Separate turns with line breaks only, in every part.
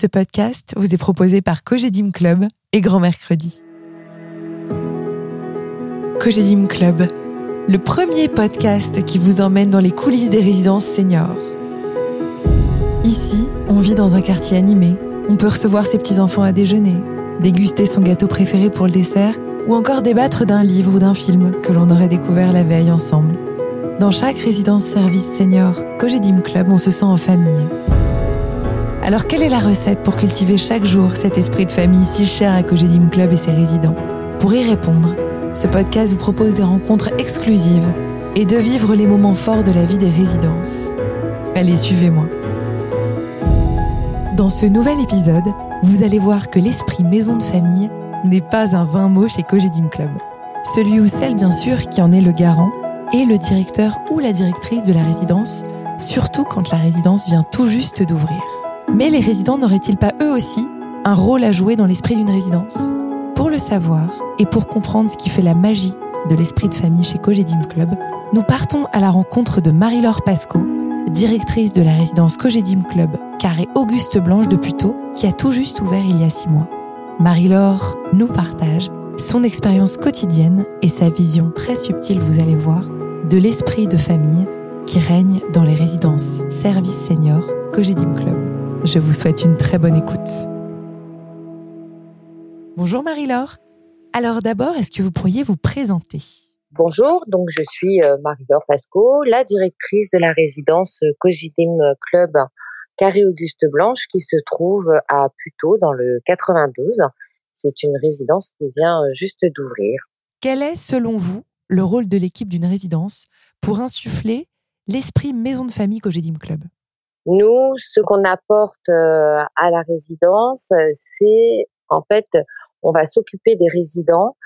Ce podcast vous est proposé par Cogedim Club et Grand Mercredi. Cogedim Club, le premier podcast qui vous emmène dans les coulisses des résidences seniors. Ici, on vit dans un quartier animé. On peut recevoir ses petits-enfants à déjeuner, déguster son gâteau préféré pour le dessert ou encore débattre d'un livre ou d'un film que l'on aurait découvert la veille ensemble. Dans chaque résidence service senior Cogedim Club, on se sent en famille. Alors quelle est la recette pour cultiver chaque jour cet esprit de famille si cher à Cogedim Club et ses résidents? Pour y répondre, ce podcast vous propose des rencontres exclusives et de vivre les moments forts de la vie des résidences. Allez, suivez-moi. Dans ce nouvel épisode, vous allez voir que l'esprit maison de famille n'est pas un vain mot chez Cogedim Club. Celui ou celle, bien sûr, qui en est le garant est le directeur ou la directrice de la résidence, surtout quand la résidence vient tout juste d'ouvrir. Mais les résidents n'auraient-ils pas eux aussi un rôle à jouer dans l'esprit d'une résidence? Pour le savoir et pour comprendre ce qui fait la magie de l'esprit de famille chez Cogedim Club, nous partons à la rencontre de Marie-Laure Pasco, directrice de la résidence Cogedim Club Carré Auguste Blanche de Puteaux, qui a tout juste ouvert il y a six mois. Marie-Laure nous partage son expérience quotidienne et sa vision très subtile, vous allez voir, de l'esprit de famille qui règne dans les résidences service senior Cogedim Club. Je vous souhaite une très bonne écoute. Bonjour Marie-Laure. Alors d'abord, est-ce que vous pourriez vous présenter?
Bonjour, donc je suis euh, Marie-Laure Pasco, la directrice de la résidence Cogidim Club Carré Auguste Blanche qui se trouve à Puteaux dans le 92. C'est une résidence qui vient juste d'ouvrir.
Quel est, selon vous, le rôle de l'équipe d'une résidence pour insuffler l'esprit maison de famille Cogedim Club?
Nous, ce qu'on apporte euh, à la résidence, c'est en fait, on va s'occuper des résidents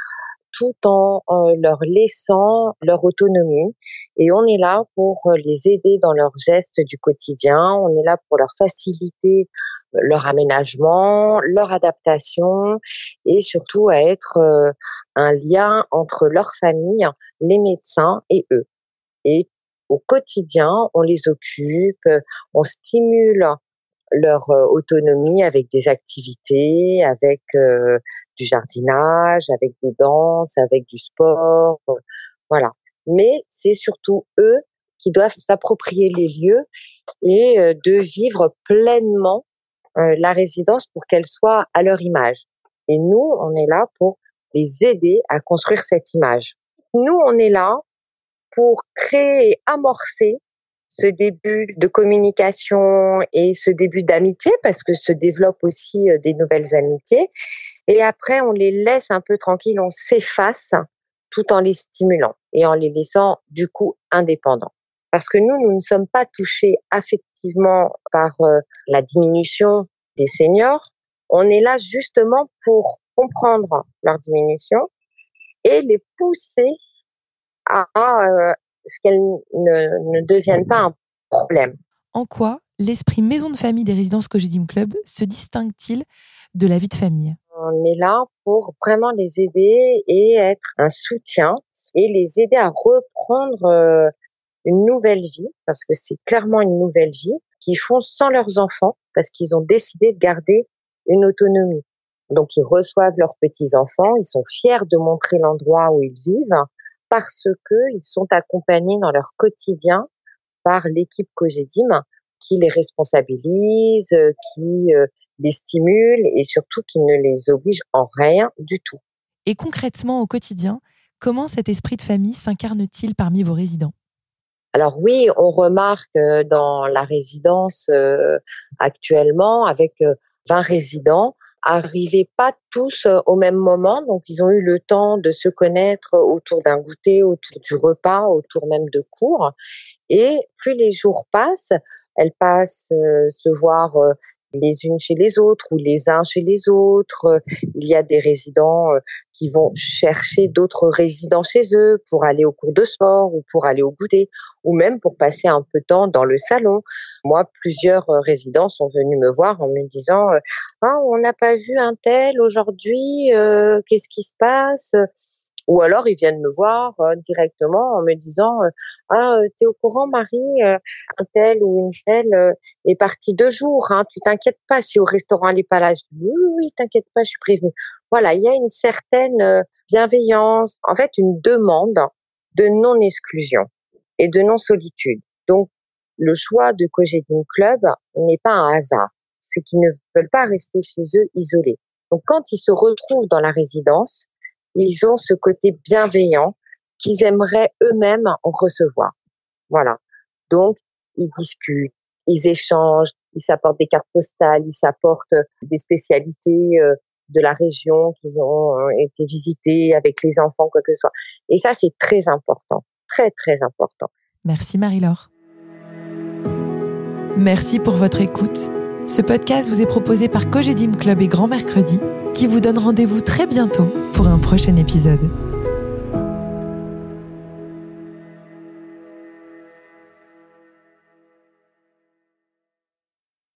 tout en leur laissant leur autonomie. Et on est là pour les aider dans leurs gestes du quotidien. On est là pour leur faciliter leur aménagement, leur adaptation et surtout à être euh, un lien entre leur famille, les médecins et eux. Au quotidien, on les occupe, on stimule leur euh, autonomie avec des activités, avec euh, du jardinage, avec des danses, avec du sport, euh, voilà. Mais c'est surtout eux qui doivent s'approprier les lieux et de vivre pleinement la résidence pour qu'elle soit à leur image. Et nous, on est là pour les aider à construire cette image. Nous, on est là pour créer et amorcer ce début de communication et ce début d'amitié, parce que se développent aussi euh, des nouvelles amitiés. Et après, on les laisse un peu tranquilles, on s'efface tout en les stimulant et en les laissant du coup indépendants. Parce que nous, nous ne sommes pas touchés affectivement par euh, la diminution des seniors. On est là justement pour comprendre leur diminution et les pousser à euh, ce qu'elles ne, ne deviennent pas un problème.
En quoi l'esprit maison de famille des résidences Cogedim Club se distingue-t-il de la vie de famille?
On est là pour vraiment les aider et être un soutien et les aider à reprendre euh, une nouvelle vie, parce que c'est clairement une nouvelle vie, qu'ils font sans leurs enfants, parce qu'ils ont décidé de garder une autonomie. Donc ils reçoivent leurs petits-enfants, ils sont fiers de montrer l'endroit où ils vivent, parce que ils sont accompagnés dans leur quotidien par l'équipe Cogedim qui les responsabilise, qui euh, les stimule et surtout qui ne les oblige en rien du tout.
Et concrètement au quotidien, comment cet esprit de famille s'incarne-t-il parmi vos résidents?
Alors oui, on remarque euh, dans la résidence euh, actuellement avec 20 résidents, arrivaient pas tous euh, au même moment, donc ils ont eu le temps de se connaître autour d'un goûter, autour du repas, autour même de cours. Et plus les jours passent, elles passent euh, se voir euh, les unes chez les autres ou les uns chez les autres. Il y a des résidents euh, qui vont chercher d'autres résidents chez eux pour aller au cours de sport ou pour aller au goûter ou même pour passer un peu de temps dans le salon. Moi, plusieurs euh, résidents sont venus me voir en me disant euh, ah on n'a pas vu un tel aujourd'hui, qu'est-ce qui se passe? Ou alors ils viennent me voir euh, directement en me disant euh, ah euh, t'es au courant Marie un tel ou une telle est parti deux jours hein, tu t'inquiètes pas si au restaurant elle est pas là oui oui t'inquiète pas je suis prévenue voilà il y a une certaine bienveillance en fait une demande de non exclusion et de non solitude donc le choix de Cogedim Club n'est pas un hasard. C'est qu'ils ne veulent pas rester chez eux isolés. Donc quand ils se retrouvent dans la résidence ils ont ce côté bienveillant qu'ils aimeraient eux-mêmes en recevoir. Voilà. Donc, ils discutent, ils échangent, ils s'apportent des cartes postales, ils s'apportent des spécialités euh, de la région qu'ils ont euh, été visitées avec les enfants, quoi que ce soit. Et ça, c'est très important. Très, très important.
Merci Marie-Laure. Merci pour votre écoute. Ce podcast vous est proposé par Cogedim Club et Grand Mercredi qui vous donne rendez-vous très bientôt pour un prochain épisode.